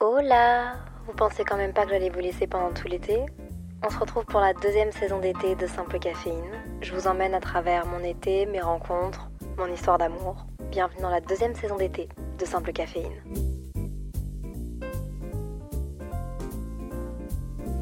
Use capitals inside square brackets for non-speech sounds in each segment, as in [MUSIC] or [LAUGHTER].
Hola Vous pensez quand même pas que j'allais vous laisser pendant tout l'été? On se retrouve pour la deuxième saison d'été de Simple Caféine. Je vous emmène à travers mon été, mes rencontres, mon histoire d'amour. Bienvenue dans la deuxième saison d'été de Simple Caféine.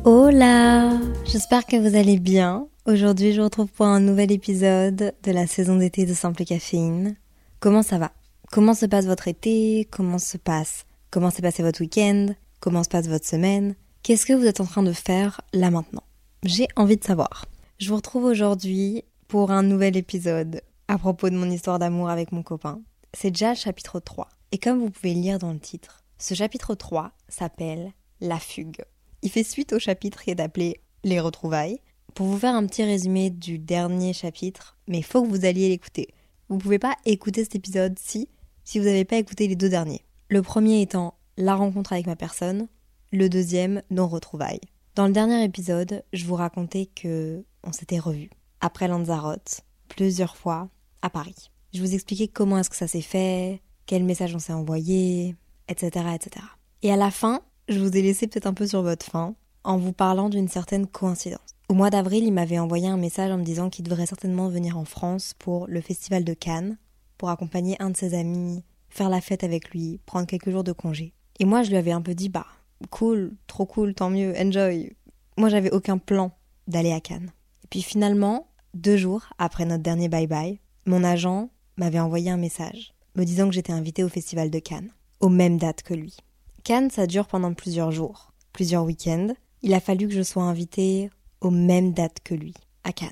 Hola J'espère que vous allez bien. Aujourd'hui, je vous retrouve pour un nouvel épisode de la saison d'été de Simple Caféine. Comment ça va? Comment se passe votre été? Comment se passe Comment s'est passé votre week-end? Comment se passe votre semaine? Qu'est-ce que vous êtes en train de faire là maintenant? J'ai envie de savoir. Je vous retrouve aujourd'hui pour un nouvel épisode à propos de mon histoire d'amour avec mon copain. C'est déjà le chapitre 3. Et comme vous pouvez lire dans le titre, ce chapitre 3 s'appelle La fugue. Il fait suite au chapitre qui est appelé Les retrouvailles. Pour vous faire un petit résumé du dernier chapitre, mais il faut que vous alliez l'écouter. Vous pouvez pas écouter cet épisode si si vous n'avez pas écouté les deux derniers. Le premier étant la rencontre avec ma personne, le deuxième nos retrouvailles. Dans le dernier épisode, je vous racontais que on s'était revus après Lanzarote plusieurs fois à Paris. Je vous expliquais comment est-ce que ça s'est fait, quel message on s'est envoyé, etc., etc. Et à la fin, je vous ai laissé peut-être un peu sur votre faim en vous parlant d'une certaine coïncidence. Au mois d'avril, il m'avait envoyé un message en me disant qu'il devrait certainement venir en France pour le festival de Cannes, pour accompagner un de ses amis, faire la fête avec lui, prendre quelques jours de congé. Et moi, je lui avais un peu dit, bah, cool, trop cool, tant mieux, enjoy. Moi, j'avais aucun plan d'aller à Cannes. Et puis finalement, deux jours après notre dernier bye-bye, mon agent m'avait envoyé un message me disant que j'étais invitée au festival de Cannes, aux mêmes dates que lui. Cannes, ça dure pendant plusieurs jours, plusieurs week-ends. Il a fallu que je sois invitée aux mêmes dates que lui, à Cannes.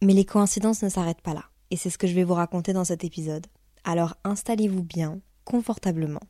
Mais les coïncidences ne s'arrêtent pas là. Et c'est ce que je vais vous raconter dans cet épisode. Alors installez-vous bien, confortablement.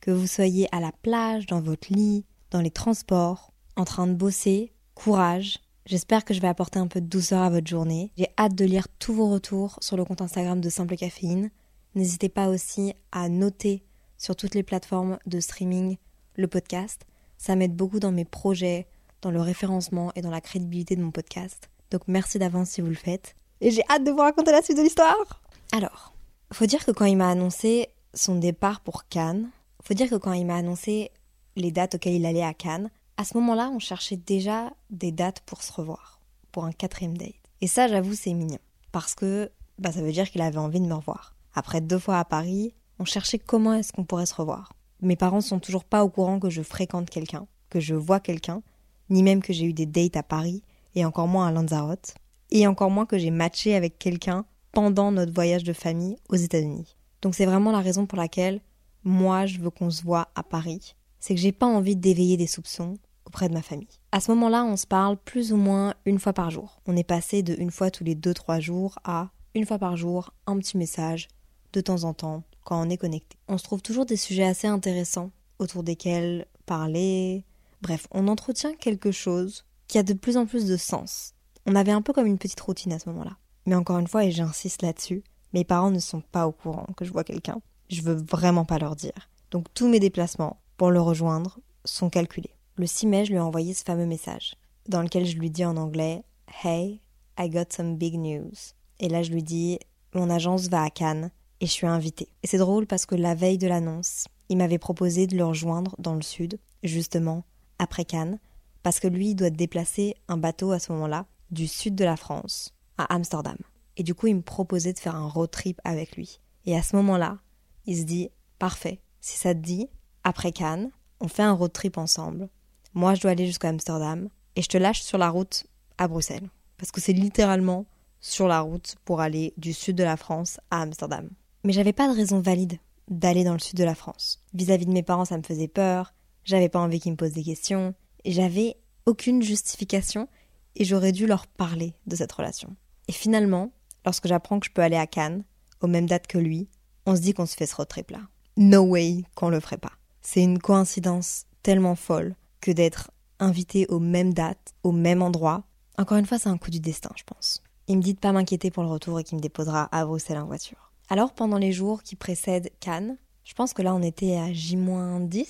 Que vous soyez à la plage, dans votre lit, dans les transports, en train de bosser, courage. J'espère que je vais apporter un peu de douceur à votre journée. J'ai hâte de lire tous vos retours sur le compte Instagram de Simple Caféine. N'hésitez pas aussi à noter sur toutes les plateformes de streaming le podcast. Ça m'aide beaucoup dans mes projets, dans le référencement et dans la crédibilité de mon podcast. Donc merci d'avance si vous le faites. Et j'ai hâte de vous raconter la suite de l'histoire. Alors, faut dire que quand il m'a annoncé son départ pour Cannes, faut dire que quand il m'a annoncé les dates auxquelles il allait à Cannes, à ce moment-là, on cherchait déjà des dates pour se revoir, pour un quatrième date. Et ça, j'avoue, c'est mignon. Parce que bah, ça veut dire qu'il avait envie de me revoir. Après deux fois à Paris, on cherchait comment est-ce qu'on pourrait se revoir. Mes parents sont toujours pas au courant que je fréquente quelqu'un, que je vois quelqu'un, ni même que j'ai eu des dates à Paris, et encore moins à Lanzarote, et encore moins que j'ai matché avec quelqu'un pendant notre voyage de famille aux États-Unis. Donc c'est vraiment la raison pour laquelle moi je veux qu'on se voit à Paris. C'est que j'ai pas envie d'éveiller des soupçons auprès de ma famille. À ce moment-là, on se parle plus ou moins une fois par jour. On est passé de une fois tous les deux trois jours à une fois par jour, un petit message de temps en temps quand on est connecté. On se trouve toujours des sujets assez intéressants autour desquels parler. Bref, on entretient quelque chose qui a de plus en plus de sens. On avait un peu comme une petite routine à ce moment-là. Mais encore une fois, et j'insiste là-dessus, mes parents ne sont pas au courant que je vois quelqu'un. Je veux vraiment pas leur dire. Donc tous mes déplacements pour le rejoindre sont calculés. Le 6 mai, je lui ai envoyé ce fameux message, dans lequel je lui dis en anglais Hey, I got some big news. Et là, je lui dis Mon agence va à Cannes et je suis invitée. Et c'est drôle parce que la veille de l'annonce, il m'avait proposé de le rejoindre dans le sud, justement, après Cannes, parce que lui, il doit déplacer un bateau à ce moment-là, du sud de la France, Amsterdam. Et du coup, il me proposait de faire un road trip avec lui. Et à ce moment-là, il se dit Parfait, si ça te dit, après Cannes, on fait un road trip ensemble. Moi, je dois aller jusqu'à Amsterdam et je te lâche sur la route à Bruxelles. Parce que c'est littéralement sur la route pour aller du sud de la France à Amsterdam. Mais j'avais pas de raison valide d'aller dans le sud de la France. Vis-à-vis -vis de mes parents, ça me faisait peur, j'avais pas envie qu'ils me posent des questions, j'avais aucune justification, et j'aurais dû leur parler de cette relation. Et finalement, lorsque j'apprends que je peux aller à Cannes, aux mêmes dates que lui, on se dit qu'on se fait ce road trip là. No way qu'on le ferait pas. C'est une coïncidence tellement folle que d'être invité aux mêmes dates, au même endroit. Encore une fois, c'est un coup du destin, je pense. Il me dit de pas m'inquiéter pour le retour et qu'il me déposera à Bruxelles en voiture. Alors, pendant les jours qui précèdent Cannes, je pense que là on était à J-10,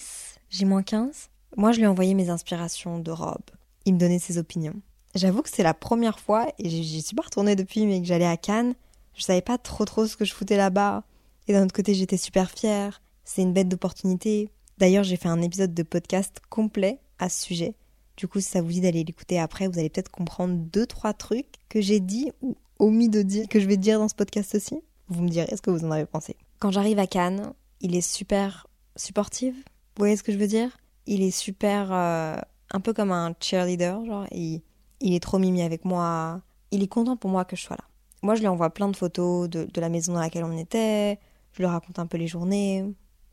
J-15. Moi, je lui ai envoyé mes inspirations de robe. Il me donnait ses opinions. J'avoue que c'est la première fois, et j'y suis pas retournée depuis, mais que j'allais à Cannes. Je savais pas trop trop ce que je foutais là-bas. Et d'un autre côté, j'étais super fière. C'est une bête d'opportunité. D'ailleurs, j'ai fait un épisode de podcast complet à ce sujet. Du coup, si ça vous dit d'aller l'écouter après, vous allez peut-être comprendre deux, trois trucs que j'ai dit ou omis de dire, que je vais dire dans ce podcast aussi. Vous me direz ce que vous en avez pensé. Quand j'arrive à Cannes, il est super supportive. Vous voyez ce que je veux dire? Il est super, euh, un peu comme un cheerleader, genre. Il est trop mimi avec moi. Il est content pour moi que je sois là. Moi, je lui envoie plein de photos de, la maison dans laquelle on était. Je lui raconte un peu les journées,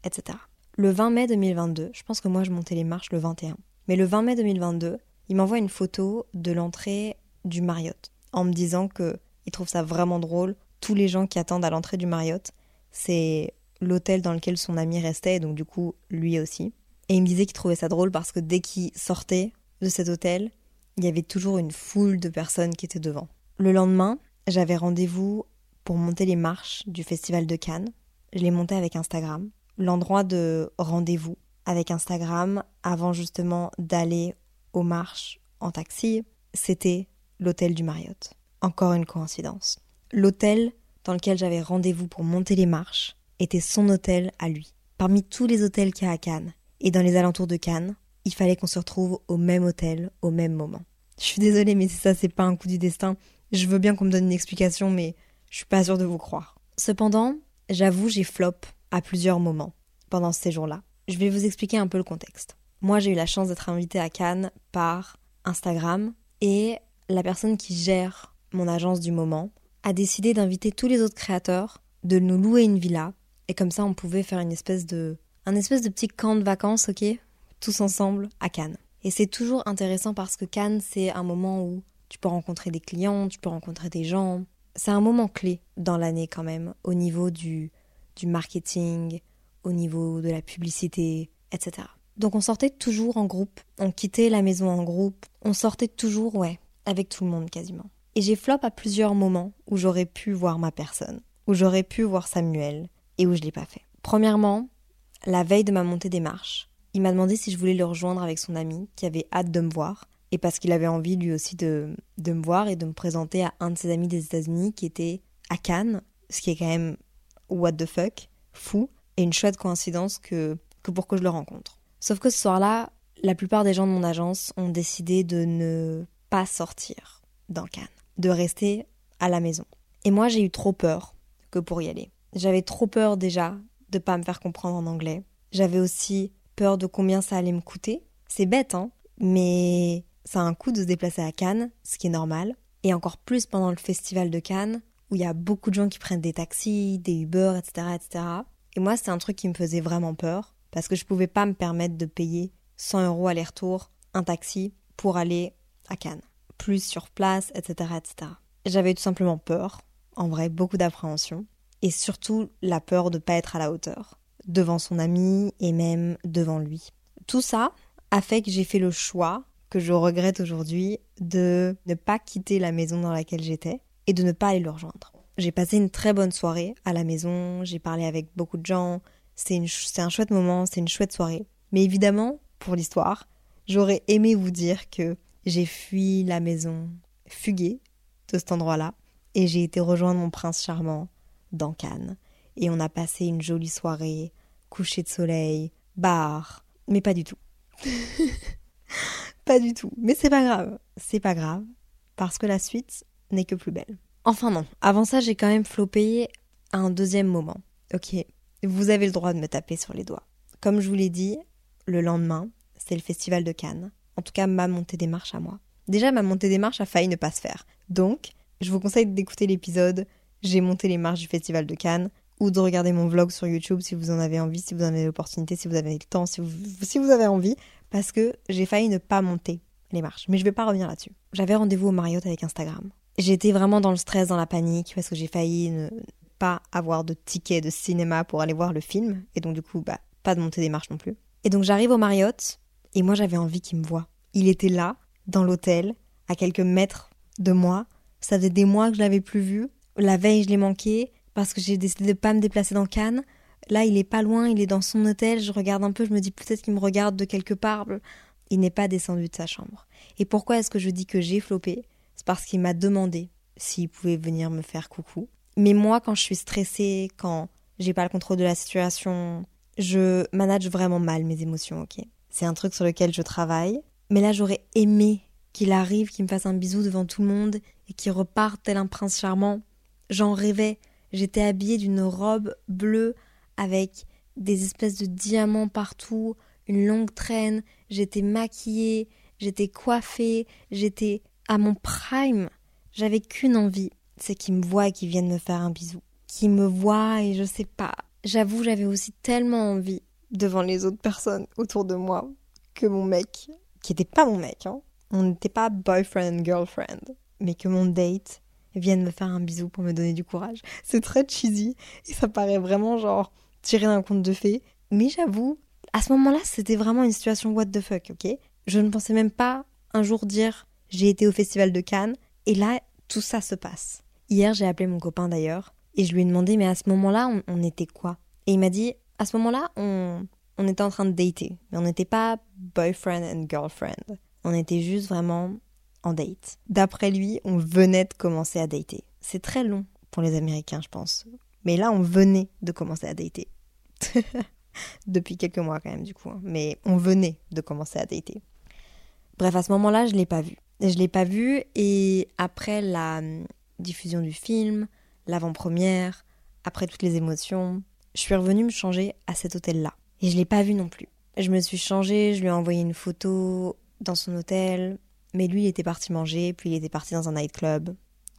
etc. Le 20 mai 2022, je pense que moi je montais les marches le 21. Mais le 20 mai 2022, il m'envoie une photo de l'entrée du Marriott en me disant que il trouve ça vraiment drôle. Tous les gens qui attendent à l'entrée du Marriott, c'est l'hôtel dans lequel son ami restait, et donc du coup lui aussi. Et il me disait qu'il trouvait ça drôle parce que dès qu'il sortait de cet hôtel, il y avait toujours une foule de personnes qui étaient devant. Le lendemain, j'avais rendez-vous pour monter les marches du Festival de Cannes. Je l'ai monté avec Instagram. L'endroit de rendez-vous avec Instagram avant justement d'aller aux marches en taxi, c'était l'hôtel du Marriott. Encore une coïncidence. L'hôtel dans lequel j'avais rendez-vous pour monter les marches était son hôtel à lui. Parmi tous les hôtels qu'il y a à Cannes et dans les alentours de Cannes, il fallait qu'on se retrouve au même hôtel au même moment. Je suis désolée, mais ça, c'est pas un coup du destin. Je veux bien qu'on me donne une explication, mais je suis pas sûre de vous croire. Cependant, j'avoue, j'ai flop à plusieurs moments pendant ces jours-là. Je vais vous expliquer un peu le contexte. Moi, j'ai eu la chance d'être invitée à Cannes par Instagram et la personne qui gère mon agence du moment a décidé d'inviter tous les autres créateurs de nous louer une villa et comme ça on pouvait faire une espèce de un espèce de petit camp de vacances, OK? Tous ensemble à Cannes. Et c'est toujours intéressant parce que Cannes, c'est un moment où tu peux rencontrer des clients, tu peux rencontrer des gens. C'est un moment clé dans l'année quand même, au niveau du, du marketing, au niveau de la publicité, etc. Donc on sortait toujours en groupe, on quittait la maison en groupe, on sortait toujours, ouais, avec tout le monde quasiment. Et j'ai flop à plusieurs moments où j'aurais pu voir ma personne, où j'aurais pu voir Samuel, et où je l'ai pas fait. Premièrement, la veille de ma montée des marches, il m'a demandé si je voulais le rejoindre avec son ami, qui avait hâte de me voir, et parce qu'il avait envie lui aussi de, de me voir et de me présenter à un de ses amis des États-Unis qui était à Cannes, ce qui est quand même what the fuck, fou, et une chouette coïncidence que, que pour que je le rencontre. Sauf que ce soir-là, la plupart des gens de mon agence ont décidé de ne pas sortir dans Cannes, de rester à la maison. Et moi, j'ai eu trop peur que pour y aller. J'avais trop peur déjà de pas me faire comprendre en anglais. J'avais aussi peur de combien ça allait me coûter. C'est bête, hein, mais ça a un coût de se déplacer à Cannes, ce qui est normal. Et encore plus pendant le festival de Cannes, où il y a beaucoup de gens qui prennent des taxis, des Uber, etc., etc. Et moi, c'est un truc qui me faisait vraiment peur, parce que je pouvais pas me permettre de payer 100 euros aller-retour, un taxi, pour aller à Cannes. Plus sur place, etc., etc. J'avais tout simplement peur, en vrai, beaucoup d'appréhension, et surtout la peur de pas être à la hauteur, devant son ami et même devant lui. Tout ça a fait que j'ai fait le choix, que je regrette aujourd'hui, de ne pas quitter la maison dans laquelle j'étais et de ne pas aller le rejoindre. J'ai passé une très bonne soirée à la maison, j'ai parlé avec beaucoup de gens, c'est un chouette moment, c'est une chouette soirée. Mais évidemment, pour l'histoire, j'aurais aimé vous dire que j'ai fui la maison, fugué de cet endroit-là, et j'ai été rejoindre mon prince charmant dans Cannes. Et on a passé une jolie soirée, coucher de soleil, bar, mais pas du tout. [LAUGHS] pas du tout. Mais c'est pas grave, c'est pas grave, parce que la suite n'est que plus belle. Enfin non, avant ça j'ai quand même flopé un deuxième moment. Ok, vous avez le droit de me taper sur les doigts. Comme je vous l'ai dit, le lendemain, c'est le festival de Cannes. En tout cas, ma montée des marches à moi. Déjà, ma montée des marches a failli ne pas se faire. Donc, je vous conseille d'écouter l'épisode J'ai monté les marches du festival de Cannes ou de regarder mon vlog sur YouTube si vous en avez envie, si vous en avez l'opportunité, si vous avez le temps, si vous, si vous avez envie, parce que j'ai failli ne pas monter les marches. Mais je vais pas revenir là-dessus. J'avais rendez-vous au Marriott avec Instagram. J'étais vraiment dans le stress, dans la panique, parce que j'ai failli ne pas avoir de ticket de cinéma pour aller voir le film, et donc du coup, bah, pas de montée des marches non plus. Et donc j'arrive au Marriott, et moi j'avais envie qu'il me voie. Il était là, dans l'hôtel, à quelques mètres de moi. Ça faisait des mois que je l'avais plus vu. La veille, je l'ai manqué, parce que j'ai décidé de pas me déplacer dans Cannes. Là, il est pas loin, il est dans son hôtel, je regarde un peu, je me dis peut-être qu'il me regarde de quelque part. Il n'est pas descendu de sa chambre. Et pourquoi est-ce que je dis que j'ai flopé? C'est parce qu'il m'a demandé s'il pouvait venir me faire coucou. Mais moi, quand je suis stressée, quand j'ai pas le contrôle de la situation, Je manage vraiment mal mes émotions, ok? C'est un truc sur lequel je travaille. Mais là, j'aurais aimé qu'il arrive, qu'il me fasse un bisou devant tout le monde et qu'il reparte tel un prince charmant. J'en rêvais. J'étais habillée d'une robe bleue avec des espèces de diamants partout, une longue traîne, j'étais maquillée, j'étais coiffée, j'étais à mon prime. J'avais qu'une envie, c'est qu'il me voit et qu'il vienne me faire un bisou. Qu'il me voit et je sais pas. J'avoue, j'avais aussi tellement envie devant les autres personnes autour de moi que mon mec, qui était pas mon mec, hein, on n'était pas boyfriend girlfriend, mais que mon date vienne me faire un bisou pour me donner du courage. C'est très cheesy et ça paraît vraiment genre tiré d'un conte de fées. Mais j'avoue, à ce moment-là, c'était vraiment une situation what the fuck, ok? Je ne pensais même pas un jour dire j'ai été au festival de Cannes et là, tout ça se passe. Hier, j'ai appelé mon copain d'ailleurs et je lui ai demandé mais à ce moment-là, on, était quoi? Et il m'a dit à ce moment-là, on, on était en train de dater, mais on n'était pas boyfriend and girlfriend. On était juste vraiment en date. D'après lui, on venait de commencer à dater. C'est très long pour les Américains, je pense. Mais là, on venait de commencer à dater. [LAUGHS] Depuis quelques mois quand même, du coup. Hein. Mais on venait de commencer à dater. Bref, à ce moment-là, je ne l'ai pas vu. Je l'ai pas vu et après la hum, diffusion du film, l'avant-première, après toutes les émotions, je suis revenue me changer à cet hôtel-là. Et je l'ai pas vu non plus. Je me suis changée, je lui ai envoyé une photo dans son hôtel, mais lui il était parti manger, puis il était parti dans un nightclub.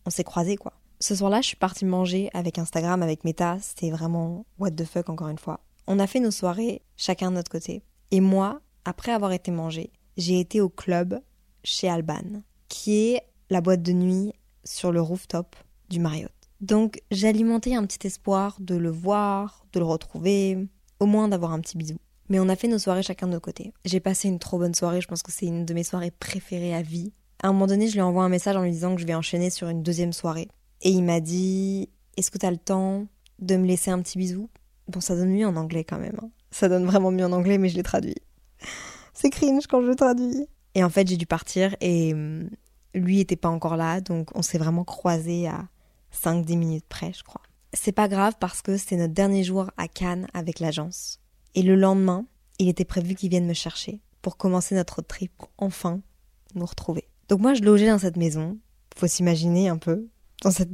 On s'est croisés quoi. Ce soir-là, je suis partie manger avec Instagram, avec Meta. C'était vraiment what the fuck encore une fois. On a fait nos soirées chacun de notre côté. Et moi, après avoir été mangé, j'ai été au club chez Alban, qui est la boîte de nuit sur le rooftop du Marriott. Donc j'alimentais un petit espoir de le voir, de le retrouver, au moins d'avoir un petit bisou. Mais on a fait nos soirées chacun de notre côté. J'ai passé une trop bonne soirée, je pense que c'est une de mes soirées préférées à vie. À un moment donné, je lui envoie un message en lui disant que je vais enchaîner sur une deuxième soirée. Et il m'a dit Est-ce que tu as le temps de me laisser un petit bisou? Bon, ça donne mieux en anglais quand même. Hein. Ça donne vraiment mieux en anglais, mais je l'ai traduit. [LAUGHS] C'est cringe quand je le traduis. Et en fait, j'ai dû partir et hum, lui était pas encore là, donc on s'est vraiment croisés à 5-10 minutes près, je crois. C'est pas grave parce que c'était notre dernier jour à Cannes avec l'agence. Et le lendemain, il était prévu qu'il vienne me chercher pour commencer notre trip enfin nous retrouver. Donc moi, je logeais dans cette maison. Faut s'imaginer un peu, dans cette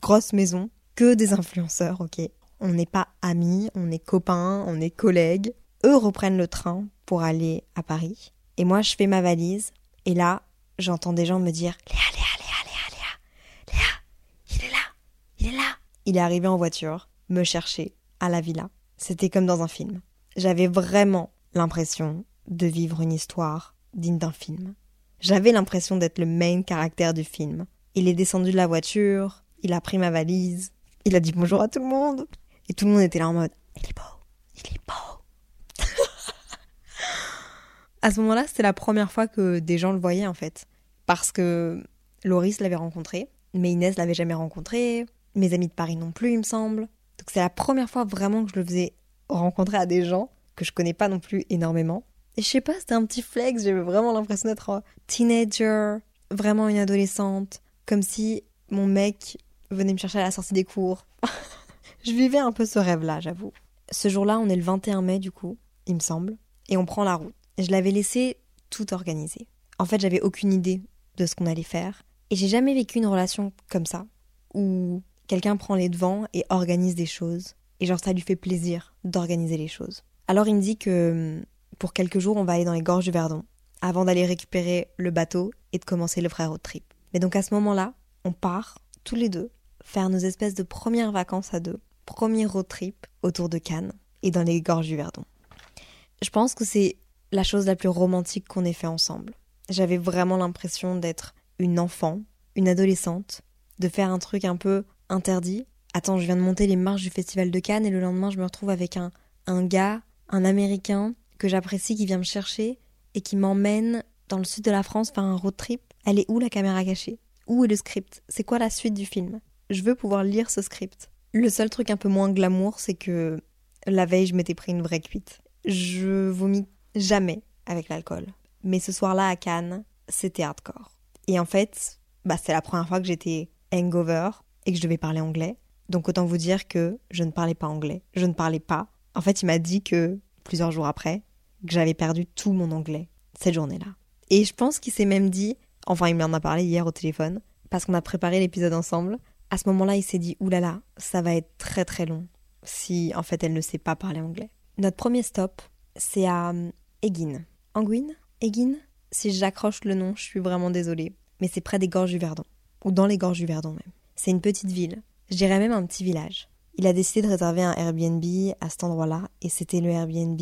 grosse maison que des influenceurs, ok? On n'est pas amis, on est copains, on est collègues. Eux reprennent le train pour aller à Paris. Et moi, je fais ma valise. Et là, j'entends des gens me dire Léa, Léa, Léa, Léa, Léa, Léa, il est là, il est là. Il est arrivé en voiture, me chercher à la villa. C'était comme dans un film. J'avais vraiment l'impression de vivre une histoire digne d'un film. J'avais l'impression d'être le main caractère du film. Il est descendu de la voiture, il a pris ma valise, il a dit bonjour à tout le monde. Et tout le monde était là en mode Il est beau, il est beau. [LAUGHS] à ce moment-là, c'était la première fois que des gens le voyaient en fait. Parce que Loris l'avait rencontré, mais Inès l'avait jamais rencontré, mes amis de Paris non plus, il me semble. C'est la première fois vraiment que je le faisais rencontrer à des gens que je connais pas non plus énormément. Et je sais pas, c'était un petit flex, j'avais vraiment l'impression d'être teenager, vraiment une adolescente, comme si mon mec venait me chercher à la sortie des cours. [LAUGHS] je vivais un peu ce rêve-là, j'avoue. Ce jour-là, on est le 21 mai du coup, il me semble, et on prend la route. Je l'avais laissé tout organisé. En fait, j'avais aucune idée de ce qu'on allait faire, et j'ai jamais vécu une relation comme ça, où quelqu'un prend les devants et organise des choses, et genre ça lui fait plaisir d'organiser les choses. Alors il me dit que pour quelques jours, on va aller dans les gorges du Verdon, avant d'aller récupérer le bateau et de commencer le frère road trip. Mais donc à ce moment-là, on part tous les deux faire nos espèces de premières vacances à deux, premier road trip autour de Cannes et dans les gorges du Verdon. Je pense que c'est la chose la plus romantique qu'on ait fait ensemble. J'avais vraiment l'impression d'être une enfant, une adolescente, de faire un truc un peu interdit. Attends, je viens de monter les marches du festival de Cannes et le lendemain je me retrouve avec un, un gars, un américain que j'apprécie qui vient me chercher et qui m'emmène dans le sud de la France faire un road trip. Elle est où la caméra cachée? Où est le script? C'est quoi la suite du film? Je veux pouvoir lire ce script. Le seul truc un peu moins glamour, c'est que la veille, je m'étais pris une vraie cuite. Je vomis jamais avec l'alcool. Mais ce soir-là à Cannes, c'était hardcore. Et en fait, bah, c'est la première fois que j'étais hangover et que je devais parler anglais. Donc autant vous dire que je ne parlais pas anglais. Je ne parlais pas En fait, il m'a dit que, plusieurs jours après, que j'avais perdu tout mon anglais cette journée-là. Et je pense qu'il s'est même dit, enfin il m'en a parlé hier au téléphone, parce qu'on a préparé l'épisode ensemble. À ce moment-là, il s'est dit, oulala, ça va être très très long si en fait elle ne sait pas parler anglais. Notre premier stop, c'est à Egin. Anguin? Egin? Si j'accroche le nom, je suis vraiment désolée. Mais c'est près des gorges du Verdon. Ou dans les gorges du Verdon même. C'est une petite ville. Je dirais même un petit village. Il a décidé de réserver un Airbnb à cet endroit-là, et c'était le Airbnb.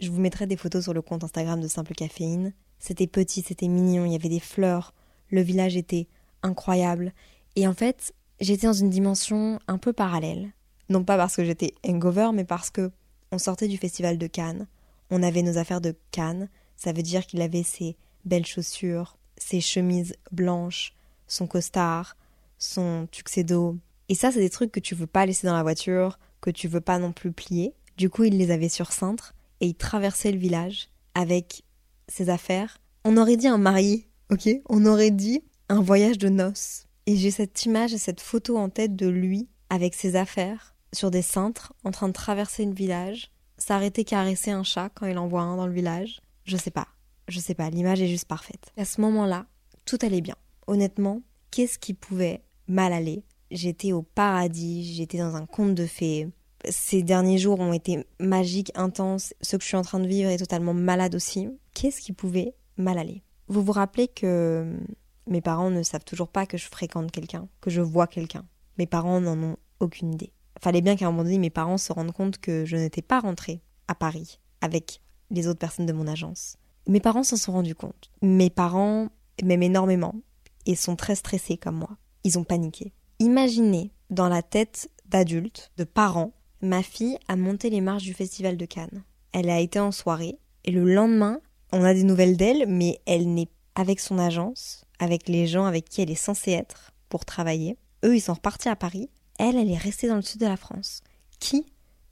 Je vous mettrai des photos sur le compte Instagram de Simple Caféine. C'était petit, c'était mignon, il y avait des fleurs, le village était incroyable. Et en fait, j'étais dans une dimension un peu parallèle. Non pas parce que j'étais hangover, mais parce que on sortait du festival de Cannes. On avait nos affaires de Cannes. Ça veut dire qu'il avait ses belles chaussures, ses chemises blanches, son costard, son tuxedo, et ça, c'est des trucs que tu veux pas laisser dans la voiture, que tu veux pas non plus plier. Du coup, il les avait sur cintre et il traversait le village avec ses affaires. On aurait dit un mari, ok? On aurait dit un voyage de noces. Et j'ai cette image et cette photo en tête de lui avec ses affaires sur des cintres en train de traverser le village, s'arrêter caresser un chat quand il en voit un dans le village. Je sais pas, je sais pas, l'image est juste parfaite. À ce moment-là, tout allait bien. Honnêtement, qu'est-ce qui pouvait mal aller j'étais au paradis, j'étais dans un conte de fées. Ces derniers jours ont été magiques, intenses. Ce que je suis en train de vivre est totalement malade aussi. Qu'est-ce qui pouvait mal aller? Vous vous rappelez que mes parents ne savent toujours pas que je fréquente quelqu'un, que je vois quelqu'un. Mes parents n'en ont aucune idée. Fallait bien qu'à un moment donné, mes parents se rendent compte que je n'étais pas rentrée à Paris avec les autres personnes de mon agence. Mes parents s'en sont rendus compte. Mes parents m'aiment énormément et sont très stressés comme moi. Ils ont paniqué. Imaginez dans la tête d'adultes, de parents, ma fille a monté les marches du festival de Cannes. Elle a été en soirée et le lendemain, on a des nouvelles d'elle, mais elle n'est avec son agence, avec les gens avec qui elle est censée être pour travailler. Eux, ils sont repartis à Paris. Elle, elle est restée dans le sud de la France. Qui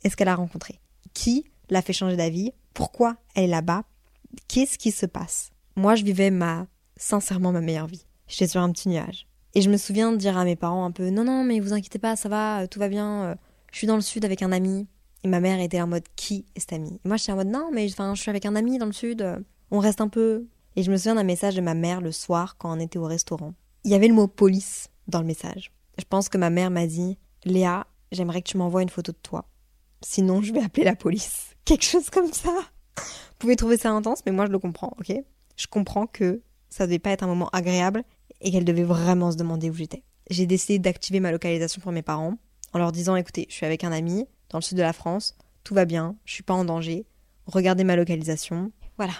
est-ce qu'elle a rencontré? Qui l'a fait changer d'avis? Pourquoi elle est là-bas? Qu'est-ce qui se passe? Moi, je vivais ma, sincèrement, ma meilleure vie. J'étais sur un petit nuage. Et je me souviens de dire à mes parents un peu non non mais vous inquiétez pas ça va euh, tout va bien euh, je suis dans le sud avec un ami. Et ma mère était en mode qui est cet ami? Et moi j'étais en mode non mais je suis avec un ami dans le sud euh, on reste un peu. Et je me souviens d'un message de ma mère le soir quand on était au restaurant. Il y avait le mot police dans le message. Je pense que ma mère m'a dit Léa j'aimerais que tu m'envoies une photo de toi. Sinon je vais appeler la police. [LAUGHS] Quelque chose comme ça. Vous pouvez trouver ça intense mais moi je le comprends ok? Je comprends que ça devait pas être un moment agréable et qu'elle devait vraiment se demander où j'étais. J'ai décidé d'activer ma localisation pour mes parents en leur disant écoutez, je suis avec un ami dans le sud de la France, tout va bien, je suis pas en danger, regardez ma localisation. Voilà.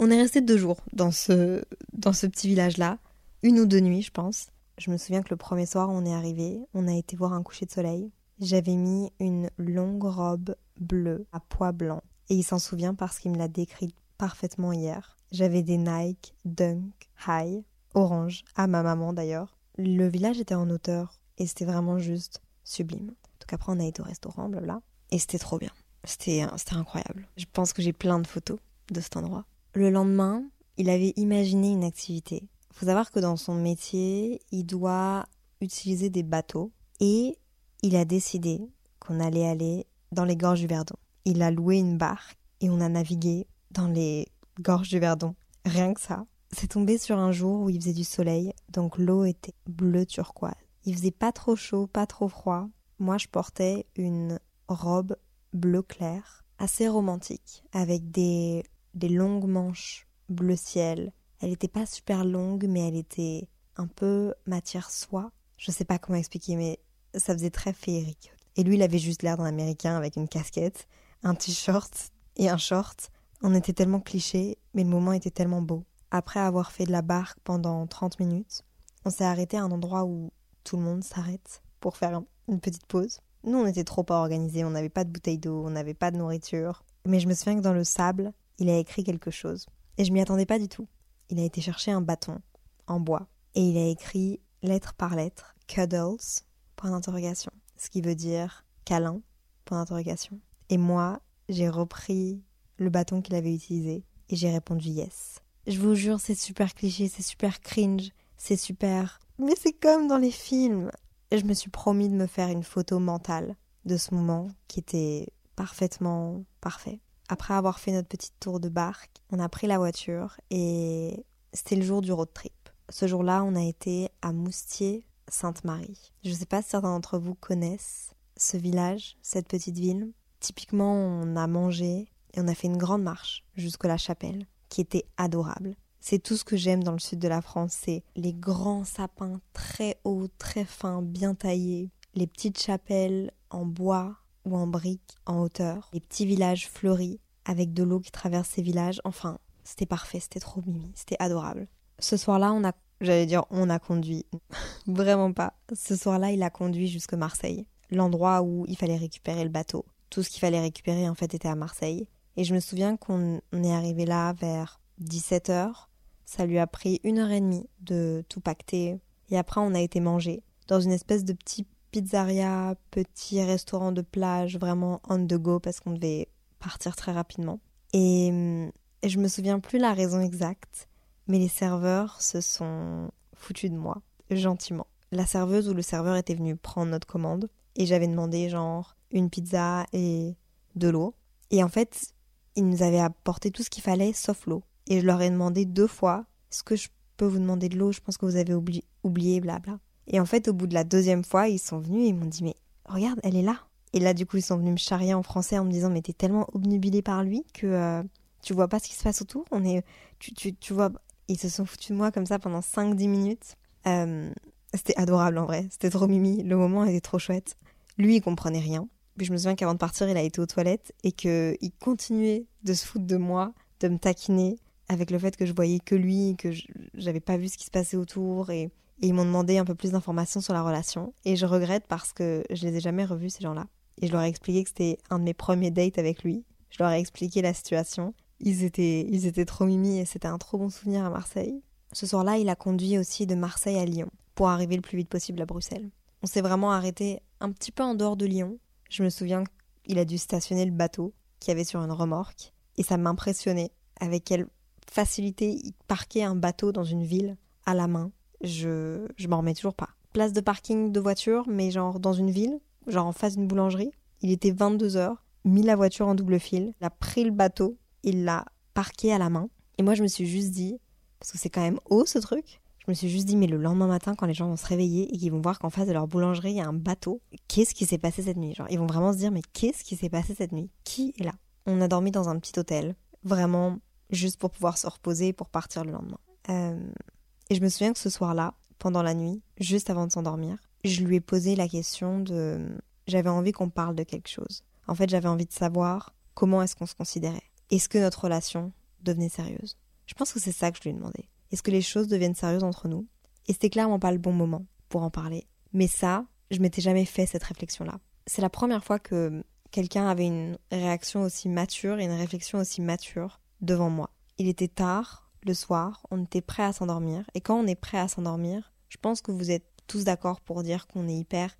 On est resté deux jours dans ce, dans ce petit village-là, une ou deux nuits, je pense. Je me souviens que le premier soir, on est arrivé, on a été voir un coucher de soleil. J'avais mis une longue robe bleue à pois blanc. Et il s'en souvient parce qu'il me l'a décrit parfaitement hier. J'avais des Nike Dunk High orange, à ma maman d'ailleurs. Le village était en hauteur et c'était vraiment juste sublime. Donc après on a été au restaurant, blabla, et c'était trop bien. C'était incroyable. Je pense que j'ai plein de photos de cet endroit. Le lendemain, il avait imaginé une activité. Il faut savoir que dans son métier, il doit utiliser des bateaux et il a décidé qu'on allait aller dans les gorges du Verdon. Il a loué une barque et on a navigué dans les gorges du Verdon. Rien que ça, c'est tombé sur un jour où il faisait du soleil, donc l'eau était bleu turquoise. Il faisait pas trop chaud, pas trop froid. Moi, je portais une robe bleu clair, assez romantique, avec des, des longues manches bleu ciel. Elle n'était pas super longue, mais elle était un peu matière soie. Je sais pas comment expliquer, mais ça faisait très féerique. Et lui, il avait juste l'air d'un américain avec une casquette, un t-shirt et un short. On était tellement clichés, mais le moment était tellement beau. Après avoir fait de la barque pendant 30 minutes, on s'est arrêté à un endroit où tout le monde s'arrête pour faire une petite pause. Nous, on était trop pas organisés, on n'avait pas de bouteille d'eau, on n'avait pas de nourriture. Mais je me souviens que dans le sable, il a écrit quelque chose. Et je m'y attendais pas du tout. Il a été chercher un bâton en bois et il a écrit lettre par lettre cuddles point d'interrogation, ce qui veut dire câlin point d'interrogation. Et moi, j'ai repris le bâton qu'il avait utilisé et j'ai répondu yes. Je vous jure, c'est super cliché, c'est super cringe, c'est super. Mais c'est comme dans les films. Et je me suis promis de me faire une photo mentale de ce moment qui était parfaitement parfait. Après avoir fait notre petite tour de barque, on a pris la voiture et c'était le jour du road trip. Ce jour-là, on a été à Moustier, Sainte-Marie. Je ne sais pas si certains d'entre vous connaissent ce village, cette petite ville. Typiquement, on a mangé et on a fait une grande marche jusqu'à la chapelle, qui était adorable. C'est tout ce que j'aime dans le sud de la France, c'est les grands sapins très hauts, très fins, bien taillés, les petites chapelles en bois ou en briques en hauteur, les petits villages fleuris avec de l'eau qui traverse ces villages. Enfin, c'était parfait, c'était trop mimi, c'était adorable. Ce soir-là, on a, j'allais dire, on a conduit. [LAUGHS] Vraiment pas. Ce soir-là, il a conduit jusqu'à Marseille, l'endroit où il fallait récupérer le bateau. Tout ce qu'il fallait récupérer, en fait, était à Marseille. Et je me souviens qu'on est arrivé là vers 17 h Ça lui a pris une heure et demie de tout pacter. Et après, on a été manger dans une espèce de petit pizzeria, petit restaurant de plage, vraiment on the go parce qu'on devait partir très rapidement. Et, et je me souviens plus la raison exacte, mais les serveurs se sont foutus de moi, gentiment. La serveuse ou le serveur était venu prendre notre commande et j'avais demandé genre une pizza et de l'eau. Et en fait, ils nous avaient apporté tout ce qu'il fallait sauf l'eau. Et je leur ai demandé deux fois, est-ce que je peux vous demander de l'eau? Je pense que vous avez oublié, blabla. Et en fait, au bout de la deuxième fois, ils sont venus et m'ont dit, mais regarde, elle est là. Et là, du coup, ils sont venus me charrier en français en me disant, mais t'es tellement obnubilé par lui que euh, tu vois pas ce qui se passe autour. On est, tu, tu, tu vois, ils se sont foutus de moi comme ça pendant 5-10 minutes. Euh, c'était adorable en vrai. C'était trop mimi. Le moment était trop chouette. Lui, il comprenait rien. Puis je me souviens qu'avant de partir, il a été aux toilettes et qu'il continuait de se foutre de moi, de me taquiner avec le fait que je voyais que lui, que j'avais pas vu ce qui se passait autour et et ils m'ont demandé un peu plus d'informations sur la relation. Et je regrette parce que je les ai jamais revus, ces gens-là. Et je leur ai expliqué que c'était un de mes premiers dates avec lui. Je leur ai expliqué la situation. Ils étaient, ils étaient trop mimi et c'était un trop bon souvenir à Marseille. Ce soir-là, il a conduit aussi de Marseille à Lyon pour arriver le plus vite possible à Bruxelles. On s'est vraiment arrêté un petit peu en dehors de Lyon. Je me souviens qu'il a dû stationner le bateau qu'il avait sur une remorque et ça m'impressionnait avec quelle facilité il parquait un bateau dans une ville à la main je, je m'en remets toujours pas. Place de parking de voiture, mais genre dans une ville, genre en face d'une boulangerie. Il était 22 heures, mis la voiture en double fil, il a pris le bateau, il l'a parqué à la main. Et moi, je me suis juste dit, parce que c'est quand même haut ce truc, je me suis juste dit, mais le lendemain matin, quand les gens vont se réveiller et qu'ils vont voir qu'en face de leur boulangerie, il y a un bateau, qu'est-ce qui s'est passé cette nuit? Genre, ils vont vraiment se dire, mais qu'est-ce qui s'est passé cette nuit? Qui est là? On a dormi dans un petit hôtel, vraiment juste pour pouvoir se reposer pour partir le lendemain. Euh, et je me souviens que ce soir-là, pendant la nuit, juste avant de s'endormir, je lui ai posé la question de... J'avais envie qu'on parle de quelque chose. En fait, j'avais envie de savoir comment est-ce qu'on se considérait. Est-ce que notre relation devenait sérieuse? Je pense que c'est ça que je lui ai demandé. Est-ce que les choses deviennent sérieuses entre nous? Et c'était clairement pas le bon moment pour en parler. Mais ça, je m'étais jamais fait cette réflexion-là. C'est la première fois que quelqu'un avait une réaction aussi mature et une réflexion aussi mature devant moi. Il était tard, le soir, on était prêt à s'endormir. Et quand on est prêt à s'endormir, je pense que vous êtes tous d'accord pour dire qu'on est hyper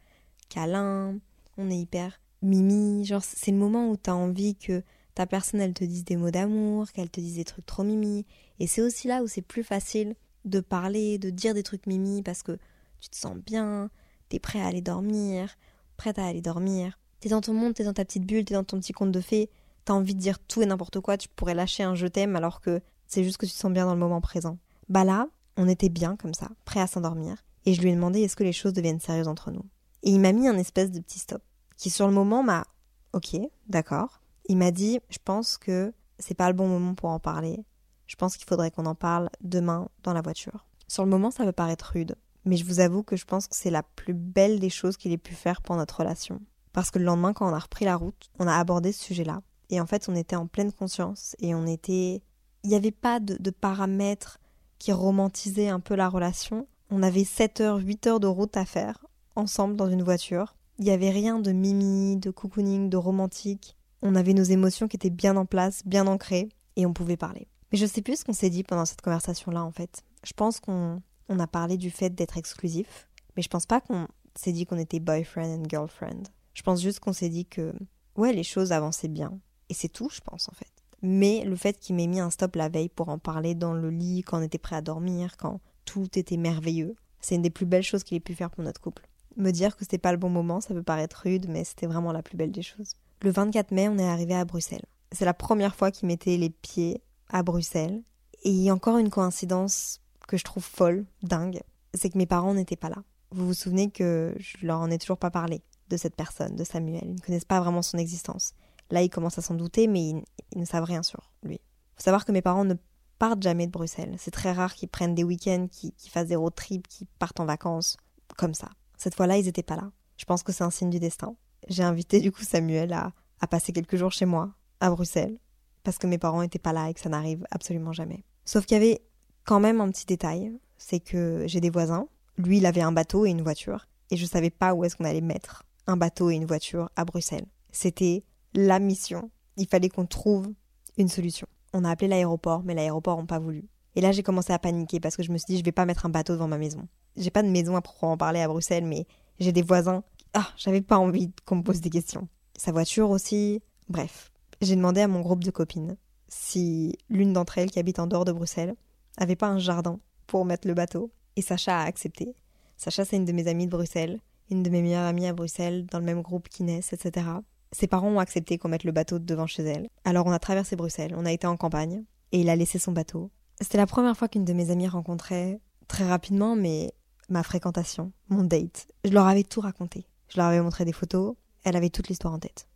câlin, on est hyper mimi. Genre, c'est le moment où t'as envie que ta personne, elle te dise des mots d'amour, qu'elle te dise des trucs trop mimi. Et c'est aussi là où c'est plus facile de parler, de dire des trucs mimi parce que tu te sens bien, t'es prêt à aller dormir, prête à aller dormir. T'es dans ton monde, t'es dans ta petite bulle, t'es dans ton petit conte de fées, t'as envie de dire tout et n'importe quoi, tu pourrais lâcher un je t'aime alors que c'est juste que tu te sens bien dans le moment présent. Bah là, on était bien comme ça, prêt à s'endormir, et je lui ai demandé est-ce que les choses deviennent sérieuses entre nous? Et il m'a mis un espèce de petit stop, qui sur le moment m'a ok, d'accord. Il m'a dit je pense que c'est pas le bon moment pour en parler. Je pense qu'il faudrait qu'on en parle demain dans la voiture. Sur le moment, ça peut paraître rude, mais je vous avoue que je pense que c'est la plus belle des choses qu'il ait pu faire pour notre relation. Parce que le lendemain, quand on a repris la route, on a abordé ce sujet-là. Et en fait, on était en pleine conscience et on était il n'y avait pas de, paramètres qui romantisaient un peu la relation. On avait 7 heures, 8 heures de route à faire, ensemble dans une voiture. Il n'y avait rien de mimi, de cocooning, de romantique. On avait nos émotions qui étaient bien en place, bien ancrées, et on pouvait parler. Mais je sais plus ce qu'on s'est dit pendant cette conversation-là, en fait. Je pense qu'on on a parlé du fait d'être exclusif, mais je pense pas qu'on s'est dit qu'on était boyfriend and girlfriend. Je pense juste qu'on s'est dit que, ouais, les choses avançaient bien. Et c'est tout, je pense, en fait. Mais le fait qu'il m'ait mis un stop la veille pour en parler dans le lit, quand on était prêt à dormir, quand tout était merveilleux, c'est une des plus belles choses qu'il ait pu faire pour notre couple. Me dire que c'était pas le bon moment, ça peut paraître rude, mais c'était vraiment la plus belle des choses. Le 24 mai, on est arrivé à Bruxelles. C'est la première fois qu'il mettait les pieds à Bruxelles. Et il y a encore une coïncidence que je trouve folle, dingue, c'est que mes parents n'étaient pas là. Vous vous souvenez que je leur en ai toujours pas parlé de cette personne, de Samuel. Ils ne connaissent pas vraiment son existence. Là, ils commencent à s'en douter, mais ils, ne savent rien sur lui. Faut savoir que mes parents ne partent jamais de Bruxelles. C'est très rare qu'ils prennent des week-ends, qu'ils fassent des road trips, qu'ils partent en vacances, comme ça. Cette fois-là, ils n'étaient pas là. Je pense que c'est un signe du destin. J'ai invité du coup Samuel à, passer quelques jours chez moi, à Bruxelles, parce que mes parents n'étaient pas là et que ça n'arrive absolument jamais. Sauf qu'il y avait quand même un petit détail, c'est que j'ai des voisins. Lui, il avait un bateau et une voiture, et je savais pas où est-ce qu'on allait mettre un bateau et une voiture à Bruxelles. C'était la mission. Il fallait qu'on trouve une solution. On a appelé l'aéroport, mais l'aéroport n'a pas voulu. Et là, j'ai commencé à paniquer parce que je me suis dit, je vais pas mettre un bateau devant ma maison. J'ai pas de maison à proprement parler à Bruxelles, mais j'ai des voisins. Ah, j'avais pas envie qu'on me pose des questions. Sa voiture aussi. Bref, j'ai demandé à mon groupe de copines si l'une d'entre elles, qui habite en dehors de Bruxelles, avait pas un jardin pour mettre le bateau. Et Sacha a accepté. Sacha, c'est une de mes amies de Bruxelles, une de mes meilleures amies à Bruxelles, dans le même groupe qu'Inès, etc. Ses parents ont accepté qu'on mette le bateau devant chez elle. Alors on a traversé Bruxelles, on a été en campagne, et il a laissé son bateau. C'était la première fois qu'une de mes amies rencontrait, très rapidement, mais ma fréquentation, mon date. Je leur avais tout raconté. Je leur avais montré des photos, elle avait toute l'histoire en tête.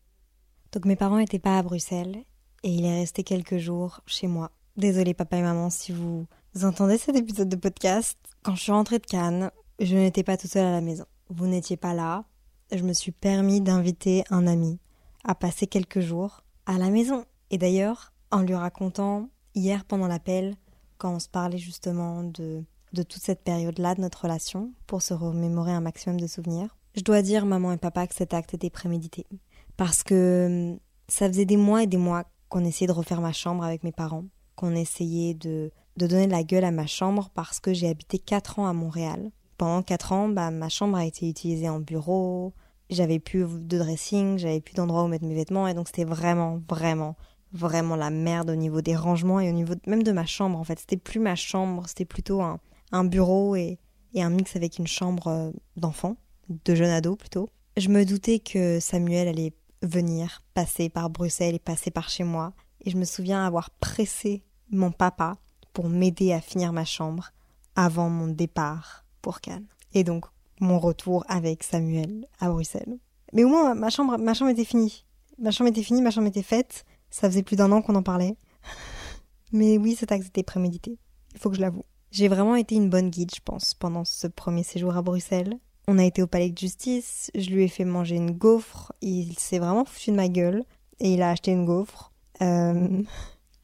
Donc mes parents n'étaient pas à Bruxelles, et il est resté quelques jours chez moi. Désolée papa et maman si vous entendez cet épisode de podcast. Quand je suis rentrée de Cannes, je n'étais pas toute seule à la maison. Vous n'étiez pas là. Je me suis permis d'inviter un ami à passer quelques jours à la maison. Et d'ailleurs, en lui racontant hier pendant l'appel, quand on se parlait justement de, de toute cette période-là de notre relation, pour se remémorer un maximum de souvenirs, je dois dire, maman et papa, que cet acte était prémédité. Parce que hum, ça faisait des mois et des mois qu'on essayait de refaire ma chambre avec mes parents, qu'on essayait de, de donner de la gueule à ma chambre parce que j'ai habité 4 ans à Montréal. Pendant 4 ans, bah, ma chambre a été utilisée en bureau, j'avais plus de dressing, j'avais plus d'endroit où mettre mes vêtements et donc c'était vraiment, vraiment, vraiment la merde au niveau des rangements et au niveau même de ma chambre en fait. C'était plus ma chambre, c'était plutôt un, un bureau et, et un mix avec une chambre euh, d'enfant, de jeune ado plutôt. Je me doutais que Samuel allait venir, passer par Bruxelles et passer par chez moi et je me souviens avoir pressé mon papa pour m'aider à finir ma chambre avant mon départ pour Cannes. Et donc mon retour avec Samuel à Bruxelles. Mais au moins, ma chambre, ma chambre était finie. Ma chambre était finie, ma chambre était faite. Ça faisait plus d'un an qu'on en parlait. [LAUGHS] Mais oui, cet acte était prémédité. Il faut que je l'avoue. J'ai vraiment été une bonne guide, je pense, pendant ce premier séjour à Bruxelles. On a été au palais de justice, je lui ai fait manger une gaufre, il s'est vraiment foutu de ma gueule, et il a acheté une gaufre. Euh...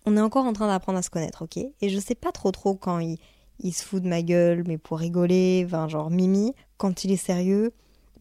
On est encore en train d'apprendre à se connaître, ok? Et je sais pas trop trop quand il, il se fout de ma gueule, mais pour rigoler, enfin genre mimi, quand il est sérieux.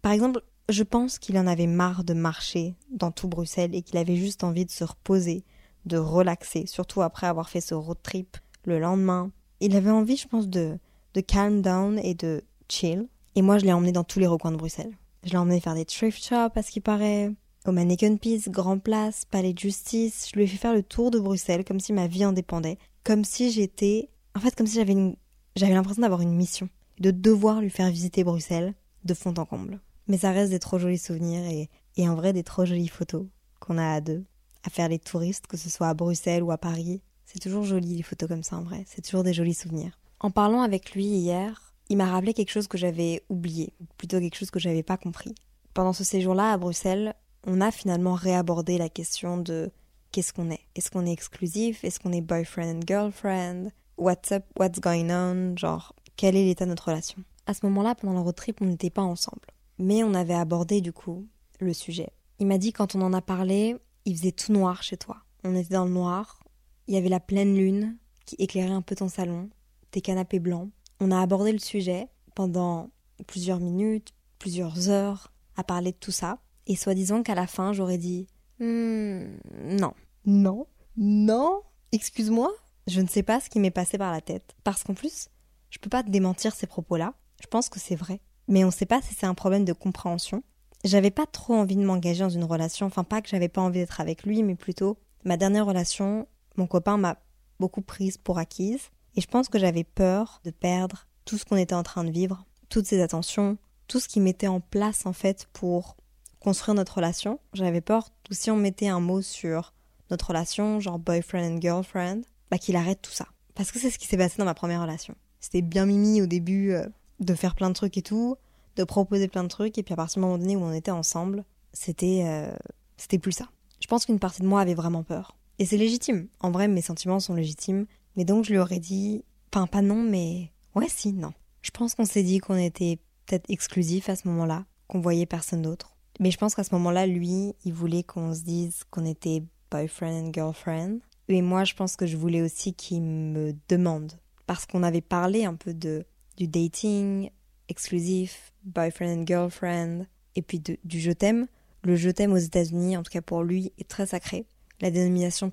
Par exemple, je pense qu'il en avait marre de marcher dans tout Bruxelles et qu'il avait juste envie de se reposer, de relaxer, surtout après avoir fait ce road trip le lendemain. Il avait envie, je pense, de, de calm down et de chill. Et moi, je l'ai emmené dans tous les recoins de Bruxelles. Je l'ai emmené faire des thrift shops, à ce qui paraît, au Mannequin Peace, Grand Place, Palais de Justice. Je lui ai fait faire le tour de Bruxelles comme si ma vie en dépendait. Comme si j'étais, en fait, comme si j'avais une j'avais l'impression d'avoir une mission, de devoir lui faire visiter Bruxelles de fond en comble. Mais ça reste des trop jolis souvenirs et, et en vrai des trop jolies photos qu'on a à deux, à faire les touristes, que ce soit à Bruxelles ou à Paris. C'est toujours joli les photos comme ça en vrai, c'est toujours des jolis souvenirs. En parlant avec lui hier, il m'a rappelé quelque chose que j'avais oublié, ou plutôt quelque chose que j'avais pas compris. Pendant ce séjour-là à Bruxelles, on a finalement réabordé la question de qu'est-ce qu'on est? Est-ce qu'on est exclusif? Est-ce qu'on est boyfriend and girlfriend? What's up, what's going on, genre quel est l'état de notre relation? À ce moment-là, pendant le road trip, on n'était pas ensemble. Mais on avait abordé du coup le sujet. Il m'a dit quand on en a parlé, il faisait tout noir chez toi. On était dans le noir, il y avait la pleine lune qui éclairait un peu ton salon, tes canapés blancs. On a abordé le sujet pendant plusieurs minutes, plusieurs heures à parler de tout ça. Et soi-disant qu'à la fin, j'aurais dit hmm, non, non, non, excuse-moi, je ne sais pas ce qui m'est passé par la tête. Parce qu'en plus, je peux pas te démentir ces propos-là. Je pense que c'est vrai. Mais on ne sait pas si c'est un problème de compréhension. J'avais pas trop envie de m'engager dans une relation. Enfin, pas que j'avais pas envie d'être avec lui, mais plutôt, ma dernière relation, mon copain m'a beaucoup prise pour acquise. Et je pense que j'avais peur de perdre tout ce qu'on était en train de vivre, toutes ces attentions, tout ce qui mettait en place, en fait, pour construire notre relation. J'avais peur que si on mettait un mot sur notre relation, genre boyfriend and girlfriend, bah qu'il arrête tout ça. Parce que c'est ce qui s'est passé dans ma première relation. C'était bien mimi au début euh, de faire plein de trucs et tout, de proposer plein de trucs, et puis à partir du moment donné où on était ensemble, c'était euh, c'était plus ça. Je pense qu'une partie de moi avait vraiment peur. Et c'est légitime. En vrai, mes sentiments sont légitimes. Mais donc je lui aurais dit, enfin pas non, mais ouais si, non. Je pense qu'on s'est dit qu'on était peut-être exclusif à ce moment-là, qu'on voyait personne d'autre. Mais je pense qu'à ce moment-là, lui, il voulait qu'on se dise qu'on était boyfriend and girlfriend. Et moi, je pense que je voulais aussi qu'il me demande. Parce qu'on avait parlé un peu de, du dating exclusif, boyfriend and girlfriend, et puis du je t'aime. Le je t'aime aux États-Unis, en tout cas pour lui, est très sacré. La dénomination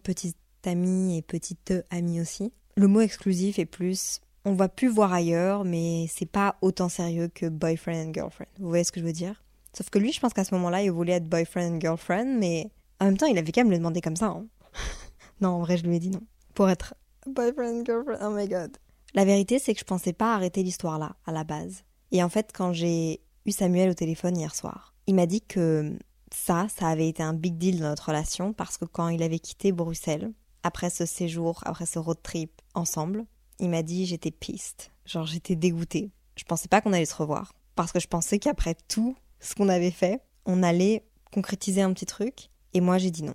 amie et petite amie aussi. Le mot exclusif est plus on va plus voir ailleurs, mais c'est pas autant sérieux que boyfriend and girlfriend. Vous voyez ce que je veux dire? Sauf que lui, je pense qu'à ce moment-là, il voulait être boyfriend and girlfriend, mais en même temps, il avait quand même le demander comme ça. Hein. [LAUGHS] non, en vrai, je lui ai dit non. Pour être boyfriend and girlfriend, oh my god. La vérité, c'est que je pensais pas arrêter l'histoire là, à la base. Et en fait, quand j'ai eu Samuel au téléphone hier soir, il m'a dit que ça, ça avait été un big deal dans notre relation parce que quand il avait quitté Bruxelles, après ce séjour, après ce road trip ensemble, il m'a dit j'étais piste. Genre j'étais dégoûtée. Je pensais pas qu'on allait se revoir. Parce que je pensais qu'après tout ce qu'on avait fait, on allait concrétiser un petit truc. Et moi j'ai dit non.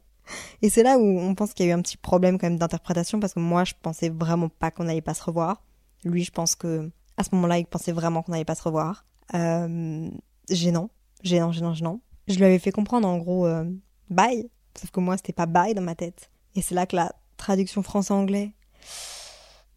Et c'est là où on pense qu'il y a eu un petit problème quand même d'interprétation parce que moi je pensais vraiment pas qu'on allait pas se revoir. Lui je pense que à ce moment-là il pensait vraiment qu'on allait pas se revoir. Gênant, gênant, gênant, gênant. Je lui avais fait comprendre en gros euh, bye. Sauf que moi c'était pas bye dans ma tête. Et c'est là que la traduction français-anglais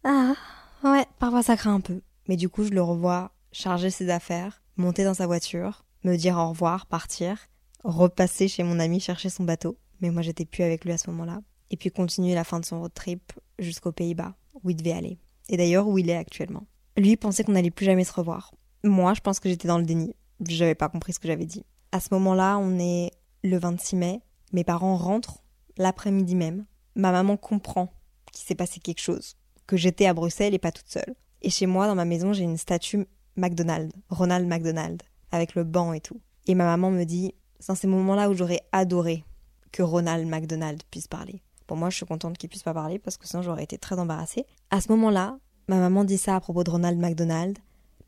ah, ouais, parfois ça craint un peu. Mais du coup, je le revois charger ses affaires, monter dans sa voiture, me dire au revoir, partir, repasser chez mon ami chercher son bateau. Mais moi, j'étais plus avec lui à ce moment-là. Et puis continuer la fin de son road trip jusqu'aux Pays-Bas, où il devait aller. Et d'ailleurs, où il est actuellement. Lui pensait qu'on n'allait plus jamais se revoir. Moi, je pense que j'étais dans le déni. J'avais pas compris ce que j'avais dit. À ce moment-là, on est le 26 mai. Mes parents rentrent l'après-midi même. Ma maman comprend qu'il s'est passé quelque chose que j'étais à Bruxelles et pas toute seule. Et chez moi, dans ma maison, j'ai une statue McDonald's, Ronald McDonald, avec le banc et tout. Et ma maman me dit, c'est dans ces moments-là où j'aurais adoré que Ronald McDonald puisse parler. Pour moi, je suis contente qu'il puisse pas parler parce que sinon j'aurais été très embarrassée. À ce moment-là, ma maman dit ça à propos de Ronald McDonald,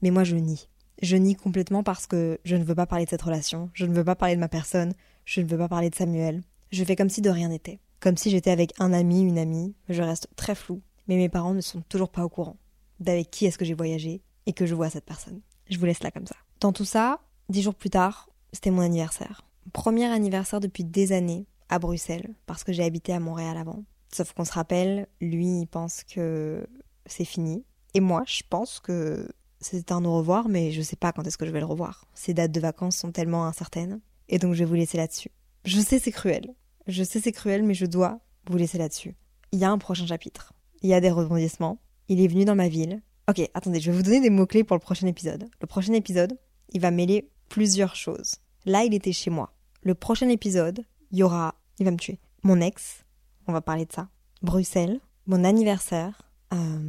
mais moi je nie. Je nie complètement parce que je ne veux pas parler de cette relation, je ne veux pas parler de ma personne, je ne veux pas parler de Samuel. Je fais comme si de rien n'était. Comme si j'étais avec un ami, une amie, je reste très floue mais mes parents ne sont toujours pas au courant d'avec qui est-ce que j'ai voyagé et que je vois cette personne. Je vous laisse là comme ça. Dans tout ça, dix jours plus tard, c'était mon anniversaire. Premier anniversaire depuis des années à Bruxelles, parce que j'ai habité à Montréal avant. Sauf qu'on se rappelle, lui, il pense que c'est fini. Et moi, je pense que c'est un au revoir, mais je sais pas quand est-ce que je vais le revoir. Ces dates de vacances sont tellement incertaines. Et donc je vais vous laisser là-dessus. Je sais c'est cruel. Je sais c'est cruel, mais je dois vous laisser là-dessus. Il y a un prochain chapitre il y a des rebondissements. Il est venu dans ma ville. Ok, attendez, je vais vous donner des mots-clés pour le prochain épisode. Le prochain épisode, il va mêler plusieurs choses. Là, il était chez moi. Le prochain épisode, il y aura, il va me tuer, mon ex, on va parler de ça, Bruxelles, mon anniversaire, euh,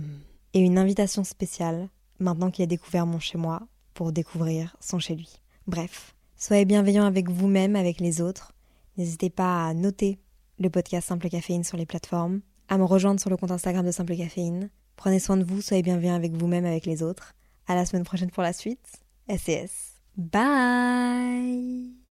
et une invitation spéciale, maintenant qu'il a découvert mon chez moi, pour découvrir son chez lui. Bref, soyez bienveillants avec vous-même, avec les autres. N'hésitez pas à noter le podcast Simple Caféine sur les plateformes, à me rejoindre sur le compte Instagram de Simple Caféine. Prenez soin de vous, soyez bienveillants avec vous-même, avec les autres. À la semaine prochaine pour la suite. SES. Bye